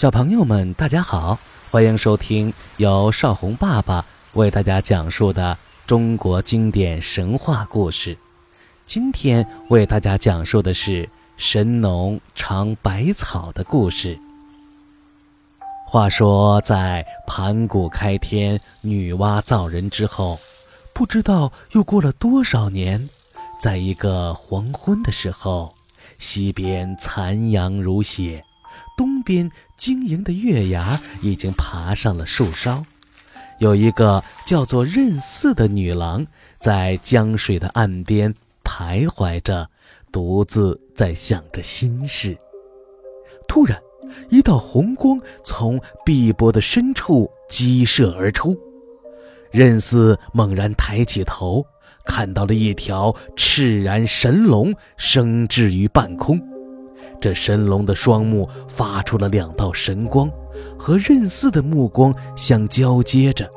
小朋友们，大家好，欢迎收听由少红爸爸为大家讲述的中国经典神话故事。今天为大家讲述的是神农尝百草的故事。话说，在盘古开天、女娲造人之后，不知道又过了多少年，在一个黄昏的时候，西边残阳如血。边晶莹的月牙已经爬上了树梢，有一个叫做任四的女郎在江水的岸边徘徊着，独自在想着心事。突然，一道红光从碧波的深处激射而出，任四猛然抬起头，看到了一条赤然神龙升至于半空。这神龙的双目发出了两道神光，和任四的目光相交接着。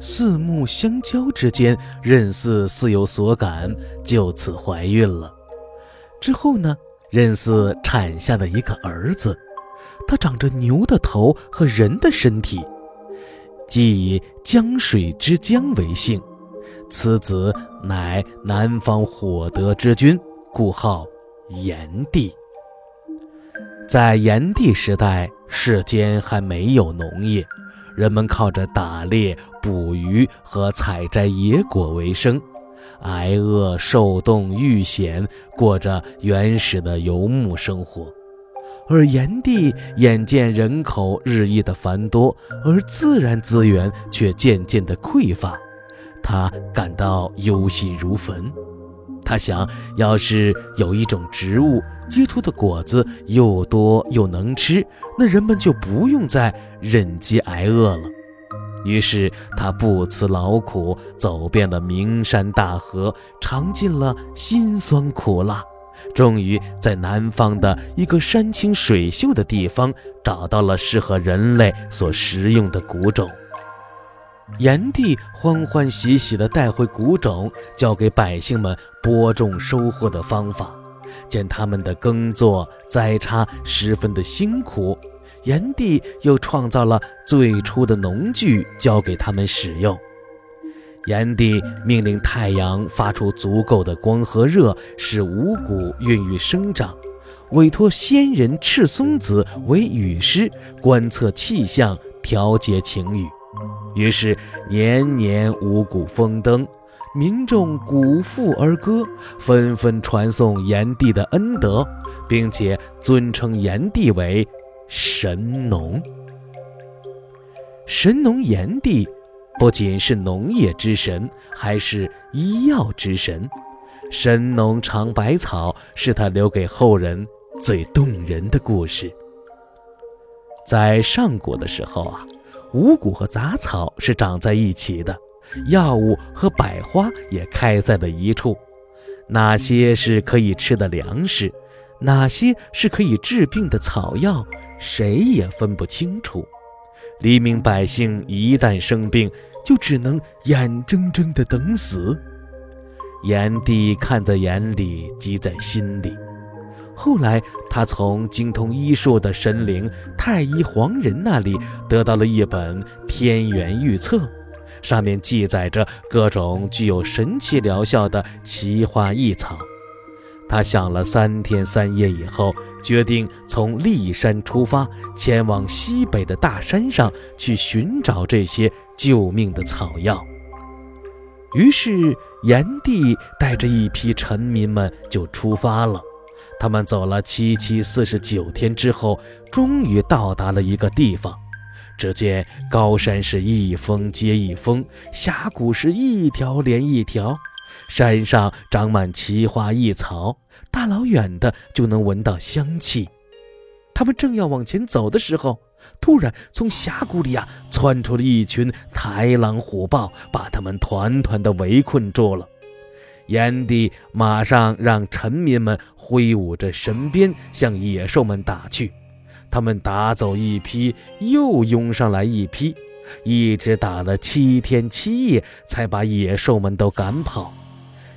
四目相交之间，任四似有所感，就此怀孕了。之后呢，任四产下了一个儿子，他长着牛的头和人的身体，即以江水之江为姓。此子乃南方火德之君，故号炎帝。在炎帝时代，世间还没有农业，人们靠着打猎、捕鱼和采摘野果为生，挨饿受冻遇险，过着原始的游牧生活。而炎帝眼见人口日益的繁多，而自然资源却渐渐的匮乏，他感到忧心如焚。他想要是有一种植物结出的果子又多又能吃，那人们就不用再忍饥挨饿了。于是他不辞劳苦，走遍了名山大河，尝尽了辛酸苦辣，终于在南方的一个山清水秀的地方找到了适合人类所食用的谷种。炎帝欢欢喜喜地带回谷种，教给百姓们播种收获的方法。见他们的耕作栽插十分的辛苦，炎帝又创造了最初的农具，教给他们使用。炎帝命令太阳发出足够的光和热，使五谷孕育生长，委托仙人赤松子为雨师，观测气象，调节晴雨。于是年年五谷丰登，民众鼓腹而歌，纷纷传颂炎帝的恩德，并且尊称炎帝为神农。神农炎帝不仅是农业之神，还是医药之神。神农尝百草是他留给后人最动人的故事。在上古的时候啊。五谷和杂草是长在一起的，药物和百花也开在了一处。哪些是可以吃的粮食，哪些是可以治病的草药，谁也分不清楚。黎民百姓一旦生病，就只能眼睁睁地等死。炎帝看在眼里，急在心里。后来，他从精通医术的神灵太医黄仁那里得到了一本《天元预测》，上面记载着各种具有神奇疗效的奇花异草。他想了三天三夜以后，决定从骊山出发，前往西北的大山上去寻找这些救命的草药。于是，炎帝带着一批臣民们就出发了。他们走了七七四十九天之后，终于到达了一个地方。只见高山是一峰接一峰，峡谷是一条连一条，山上长满奇花异草，大老远的就能闻到香气。他们正要往前走的时候，突然从峡谷里啊窜出了一群豺狼虎豹，把他们团团的围困住了。炎帝马上让臣民们挥舞着神鞭向野兽们打去，他们打走一批，又拥上来一批，一直打了七天七夜，才把野兽们都赶跑。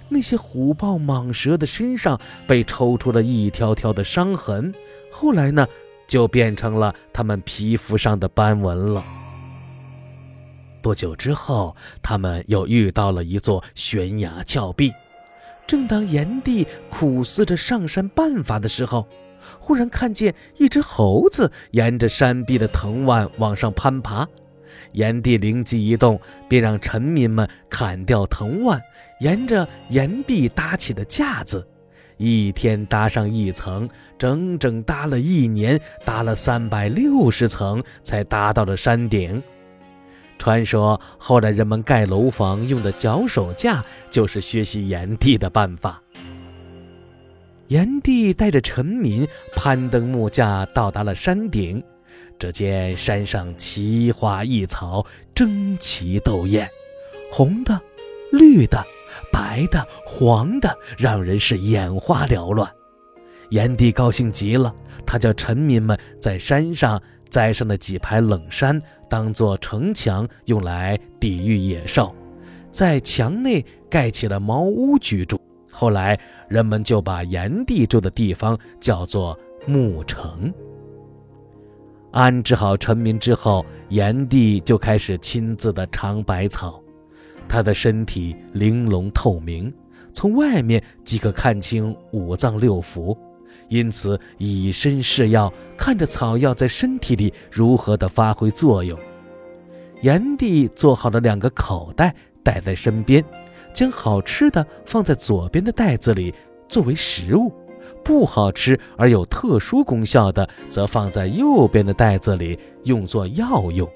那些虎豹蟒蛇的身上被抽出了一条条的伤痕，后来呢，就变成了他们皮肤上的斑纹了。不久之后，他们又遇到了一座悬崖峭壁。正当炎帝苦思着上山办法的时候，忽然看见一只猴子沿着山壁的藤蔓往上攀爬。炎帝灵机一动，便让臣民们砍掉藤蔓，沿着岩壁搭起的架子。一天搭上一层，整整搭了一年，搭了三百六十层，才搭到了山顶。传说后来人们盖楼房用的脚手架，就是学习炎帝的办法。炎帝带着臣民攀登木架，到达了山顶。只见山上奇花异草，争奇斗艳，红的、绿的、白的、黄的，让人是眼花缭乱。炎帝高兴极了，他叫臣民们在山上栽上了几排冷杉，当做城墙，用来抵御野兽，在墙内盖起了茅屋居住。后来人们就把炎帝住的地方叫做牧城。安置好臣民之后，炎帝就开始亲自的尝百草。他的身体玲珑透明，从外面即可看清五脏六腑，因此以身试药，看着草药在身体里如何的发挥作用。炎帝做好了两个口袋，带在身边，将好吃的放在左边的袋子里作为食物。不好吃而有特殊功效的，则放在右边的袋子里，用作药用。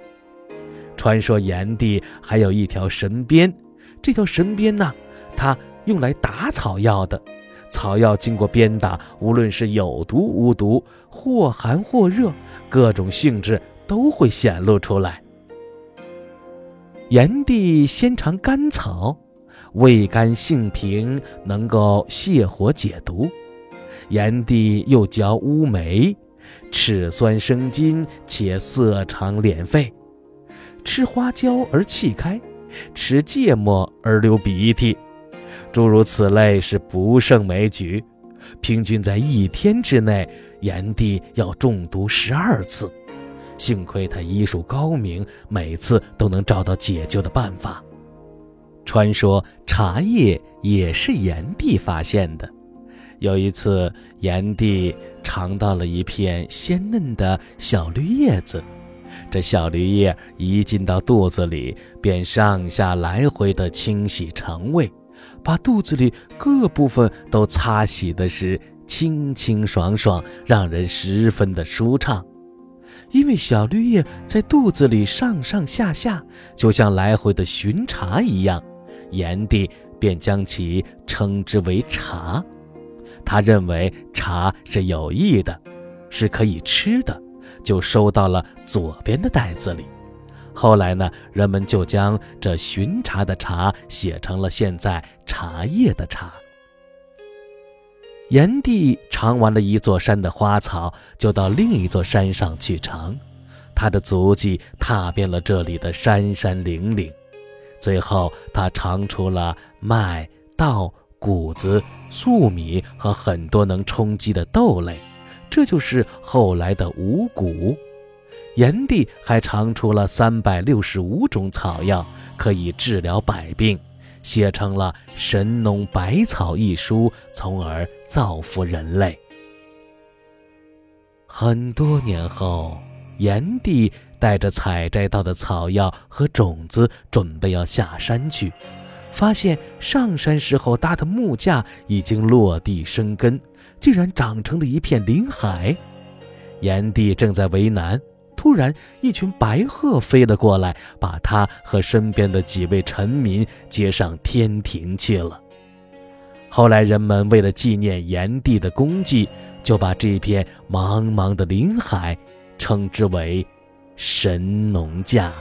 传说炎帝还有一条神鞭，这条神鞭呢，它用来打草药的。草药经过鞭打，无论是有毒无毒，或寒或热，各种性质都会显露出来。炎帝先尝甘草，味甘性平，能够泻火解毒。炎帝又嚼乌梅，齿酸生津，且色肠敛肺；吃花椒而气开，吃芥末而流鼻涕，诸如此类是不胜枚举。平均在一天之内，炎帝要中毒十二次。幸亏他医术高明，每次都能找到解救的办法。传说茶叶也是炎帝发现的。有一次，炎帝尝到了一片鲜嫩的小绿叶子，这小绿叶一进到肚子里，便上下来回的清洗肠胃，把肚子里各部分都擦洗的是清清爽爽，让人十分的舒畅。因为小绿叶在肚子里上上下下，就像来回的巡查一样，炎帝便将其称之为茶。他认为茶是有益的，是可以吃的，就收到了左边的袋子里。后来呢，人们就将这巡茶的茶写成了现在茶叶的茶。炎帝尝完了一座山的花草，就到另一座山上去尝，他的足迹踏遍了这里的山山岭岭，最后他尝出了麦稻。谷子、粟米和很多能充饥的豆类，这就是后来的五谷。炎帝还尝出了三百六十五种草药，可以治疗百病，写成了《神农百草》一书，从而造福人类。很多年后，炎帝带着采摘到的草药和种子，准备要下山去。发现上山时候搭的木架已经落地生根，竟然长成了一片林海。炎帝正在为难，突然一群白鹤飞了过来，把他和身边的几位臣民接上天庭去了。后来人们为了纪念炎帝的功绩，就把这片茫茫的林海称之为神农架。